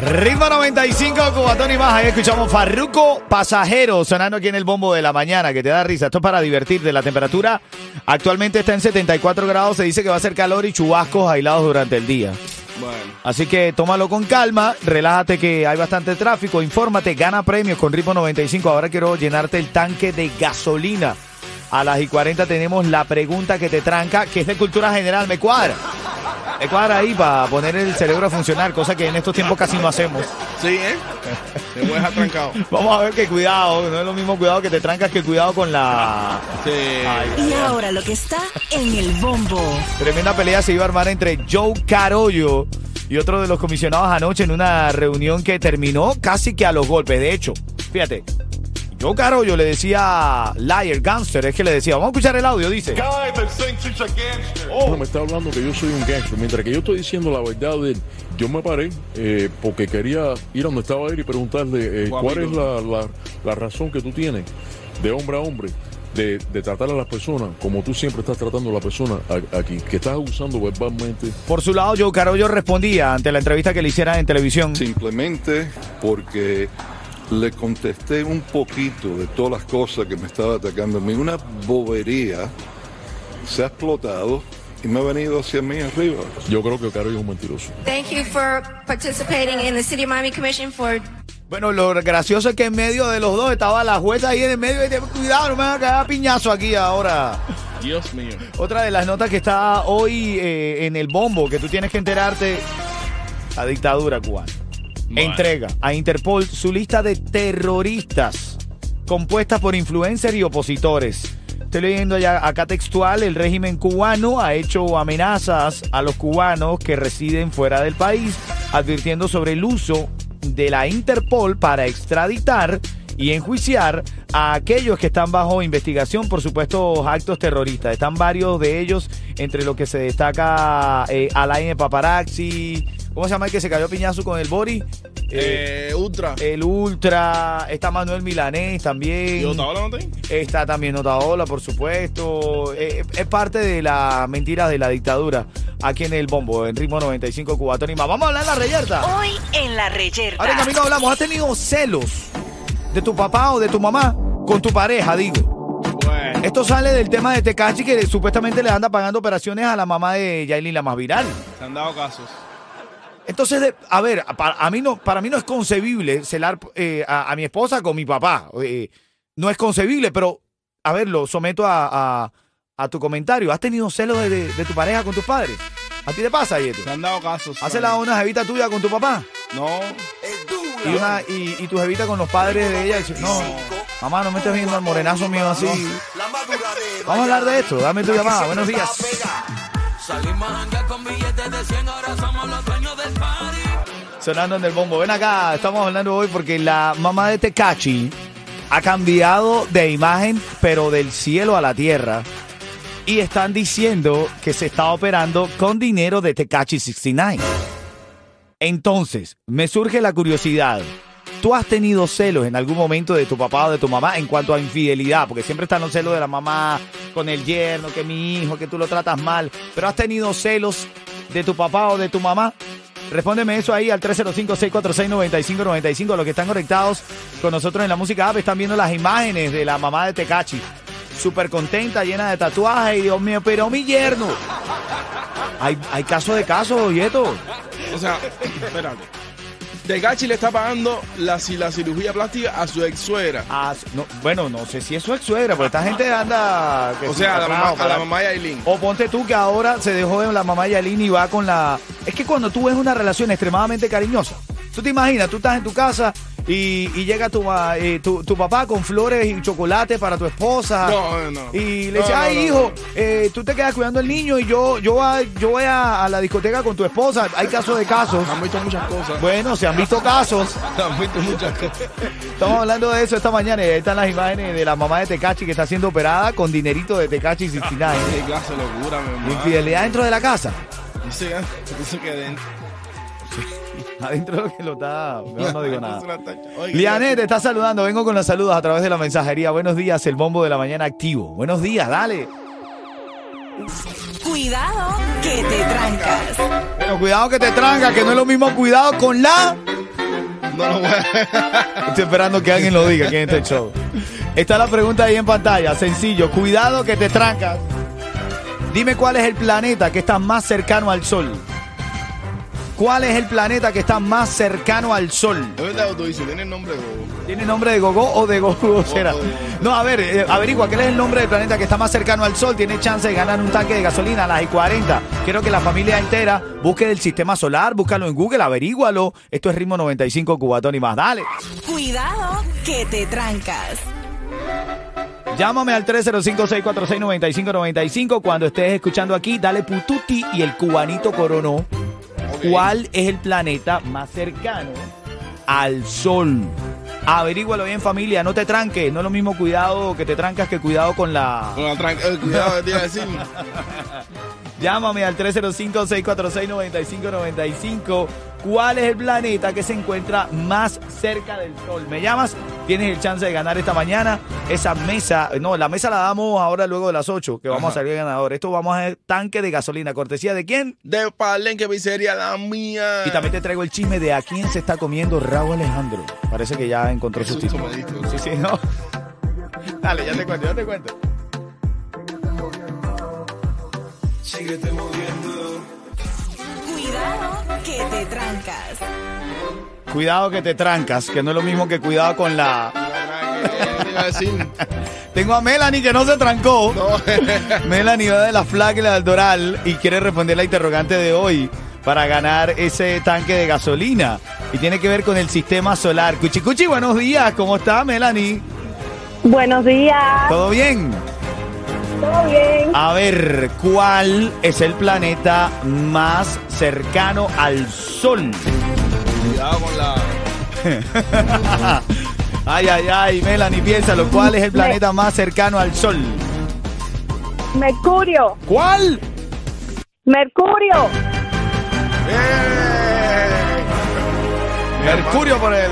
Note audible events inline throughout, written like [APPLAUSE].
Ritmo 95, Cubatón y más. Ahí escuchamos Farruco Pasajero sonando aquí en el bombo de la mañana, que te da risa. Esto es para divertirte. La temperatura actualmente está en 74 grados. Se dice que va a ser calor y chubascos aislados durante el día. Así que tómalo con calma, relájate que hay bastante tráfico, infórmate, gana premios con Ritmo 95. Ahora quiero llenarte el tanque de gasolina. A las y 40 tenemos la pregunta que te tranca, que es de cultura general. Me cuadra. Me cuadra ahí para poner el cerebro a funcionar, cosa que en estos tiempos casi no hacemos. Sí, ¿eh? Te voy a dejar trancado. [LAUGHS] Vamos a ver qué cuidado, no es lo mismo cuidado que te trancas que cuidado con la... Sí. Ay, Y ahora lo que está en el bombo. Tremenda pelea se iba a armar entre Joe Carollo y otro de los comisionados anoche en una reunión que terminó casi que a los golpes. De hecho, fíjate, Joe Carollo le decía liar, gangster, es que le decía, vamos a escuchar el audio, dice. No, me está hablando que yo soy un gangster, mientras que yo estoy diciendo la verdad de él. Yo me paré eh, porque quería ir a donde estaba él y preguntarle eh, cuál es la, la- la razón que tú tienes de hombre a hombre de, de tratar a las personas como tú siempre estás tratando a la persona a- aquí, que estás abusando verbalmente. Por su lado, Joe Carollo respondía ante la entrevista que le hicieran en televisión. Simplemente porque le contesté un poquito de todas las cosas que me estaba atacando a mí. Una bobería se ha explotado y me ha venido hacia mí arriba. Yo creo que Caro es un mentiroso. Thank you for participating in the City of Miami Commission for Bueno, lo gracioso es que en medio de los dos estaba la jueza ahí en el medio y cuidado, no me van a caer a piñazo aquí ahora. Dios mío. Otra de las notas que está hoy eh, en el bombo, que tú tienes que enterarte, la dictadura cubana. Entrega a Interpol su lista de terroristas compuestas por influencers y opositores. Estoy leyendo ya acá textual, el régimen cubano ha hecho amenazas a los cubanos que residen fuera del país, advirtiendo sobre el uso de la Interpol para extraditar y enjuiciar a aquellos que están bajo investigación por supuestos actos terroristas. Están varios de ellos, entre los que se destaca eh, Alain Paparazzi, ¿cómo se llama el que se cayó piñazo con el Bori? Eh, Eh, Ultra. el Ultra, está Manuel Milanés también. ¿Y Otaola no te? Está también Notaola, por supuesto. Eh, es parte de las mentiras de la dictadura aquí en el bombo, en ritmo 95 Cubatón y más. Vamos a hablar de la reyerta. Hoy en la reyerta. Ahora en camino hablamos, ¿has tenido celos de tu papá o de tu mamá con tu pareja, digo? Bueno. Esto sale del tema de Tecachi que supuestamente le anda pagando operaciones a la mamá de Yailin, la más viral. Se han dado casos. Entonces, de- a ver, para, a mí no, para mí no es concebible celar eh, a, a mi esposa con mi papá. Eh, no es concebible, pero, a ver, lo someto a, a- a tu comentario. ¿Has tenido celos de, de- de tu pareja con tus padres? ¿A ti te pasa, Yeto? Se han dado casos. ¿Has celado una jevita tuya con tu papá? No. Y, una, y, y tu jevita con los padres de ella. no, mamá, no me estés viendo al morenazo mío así. Vamos a hablar de esto. Dame tu llamada. Buenos días. Sonando en el bombo. Ven acá, estamos hablando hoy porque la mamá de Tecachi ha cambiado de imagen, pero del cielo a la tierra. Y están diciendo que se está operando con dinero de Tecachi 69. Entonces, me surge la curiosidad. ¿Tú has tenido celos en algún momento de tu papá o de tu mamá en cuanto a infidelidad? Porque siempre están los celos de la mamá con el yerno, que mi hijo, que tú lo tratas mal. Pero ¿has tenido celos de tu papá o de tu mamá? Respóndeme eso ahí al 305-646-9595. Los que están conectados con nosotros en la música app están viendo las imágenes de la mamá de Tecachi. Súper contenta, llena de tatuajes. Y Dios mío, pero mi yerno. Hay, hay caso de caso, Yeto. O sea, espérate. Tecachi le está pagando la, la cirugía plástica a su ex suegra. Ah, no, bueno, no sé si es su ex suegra, porque esta gente anda. que O sea, a la, mamá, a la para- mamá de Aileen. O ponte tú que ahora se dejó de la mamá Yailin y va con la. Es que cuando tú ves una relación extremadamente cariñosa, tú te imaginas, tú estás en tu casa y, y llega tu, eh, tu, tu papá con flores y chocolate para tu esposa. No, no. Y le dice, no, ay, hijo, eh, tú te quedas cuidando al niño y yo, yo, voy- yo voy a, a la discoteca con tu esposa. Hay casos de casos. Han visto muchas cosas. Bueno, se han visto casos. [LAUGHS] Han visto muchas cosas. Estamos hablando de eso esta mañana. y ahí están las imágenes de la mamá de Tecachi que está siendo operada con dinerito de Tecachi 69. [LAUGHS] Qué clase de locura, mi hermano. Infidelidad dentro de la casa. Dice, dice que dentro. [LAUGHS] Adentro de lo que lo está. No, no digo nada. [LAUGHS] Lianet te está saludando. Vengo con los saludos a través de la mensajería. Buenos días, el bombo de la mañana activo. Buenos días, dale. Cuidado que te trancas. Bueno, cuidado que te tranca, que no es lo mismo cuidado con la. No lo voy a... [LAUGHS] Estoy esperando que alguien lo diga aquí en este show. Está la pregunta ahí en pantalla. Sencillo. Cuidado que te trancas. Dime cuál es el planeta que está más cercano al Sol. ¿Cuál es el planeta que está más cercano al Sol? Es verdad, tú dices, tiene el nombre de Gogo. ¿Tiene nombre de Gogó o de Gogo [LAUGHS] será? o de- No, a ver, eh, averigua cuál es el nombre del planeta que está más cercano al Sol. Tiene chance de ganar un tanque de gasolina a las y 40. Quiero que la familia entera busque el sistema solar, búscalo en Google, averígualo. Esto es Ritmo 95 Cubatón y más. Dale. Cuidado que te trancas. Llámame al 305-646-9595 cuando estés escuchando aquí. Dale pututi y el cubanito coronó. ¿Cuál es el planeta más cercano al Sol? Averígualo bien familia, no te tranques. No es lo mismo cuidado que te trancas que cuidado con la... Con la tranca- eh, cuidado que te iba a decir. [LAUGHS] Llámame al 305-646-9595. ¿Cuál es el planeta que se encuentra más cerca del Sol? Me llamas, tienes el chance de ganar esta mañana esa mesa. No, la mesa la damos ahora luego de las 8, que vamos Ajá. a salir ganador. Esto vamos a hacer tanque de gasolina. ¿Cortesía de quién? De Palenque Pizzería, la mía. Y también te traigo el chisme de a quién se está comiendo Raúl Alejandro. Parece que ya encontró su diste. Sí, sí, no. [LAUGHS] Dale, ya te cuento, ya te cuento. Cuidado que te trancas. Cuidado que te trancas, que no es lo mismo que cuidado con la... [LAUGHS] Tengo a Melanie que no se trancó. No. [LAUGHS] Melanie va de la flaca y la del Doral y quiere responder la interrogante de hoy para ganar ese tanque de gasolina. Y tiene que ver con el sistema solar. Cuchi Cuchi, buenos días. ¿Cómo está Melanie? Buenos días, ¿Todo bien? ¿todo bien? A ver, ¿cuál es el planeta más cercano al Sol? [LAUGHS] Ay, ay, ay, Melanie, piénsalo. ¿Cuál es el planeta más cercano al Sol? Mercurio, ¿Cuál? Mercurio. ¡Eh! Mercurio por el...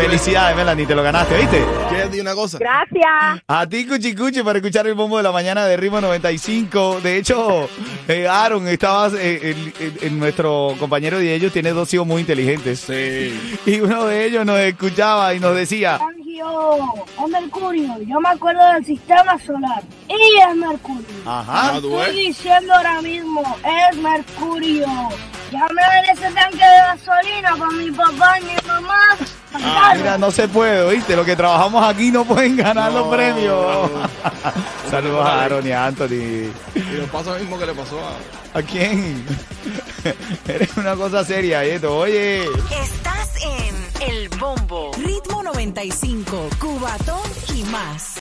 Felicidades, Melanie, te lo ganaste, ¿viste? ¿Quieres decir una cosa? Gracias. A ti, Cuchi Cuchi, para escuchar el bombo de la mañana de Ritmo 95. De hecho, eh, Aaron, estabas, eh, el- el- el- nuestro compañero de ellos tiene dos hijos muy inteligentes. Sí. Y uno de ellos nos escuchaba y nos decía, Sergio, es Mercurio. Yo me acuerdo del sistema solar. Y es Mercurio. ajá, Ah, tú ves. Estoy diciendo ahora mismo, es Mercurio. Ya me dan ese tanque de gasolina para mi papá y mi mamá. Ah, mira, no se puede, ¿viste? Los que trabajamos aquí no pueden ganar los No, premios. no. [LAUGHS] Saludos a Aaron y a Anthony. Y le pasa lo mismo que le pasó a. ¿A quién? [LAUGHS] Eres una cosa seria, esto. Oye. Estás en El Bombo. Ritmo 95, Cubatón y más.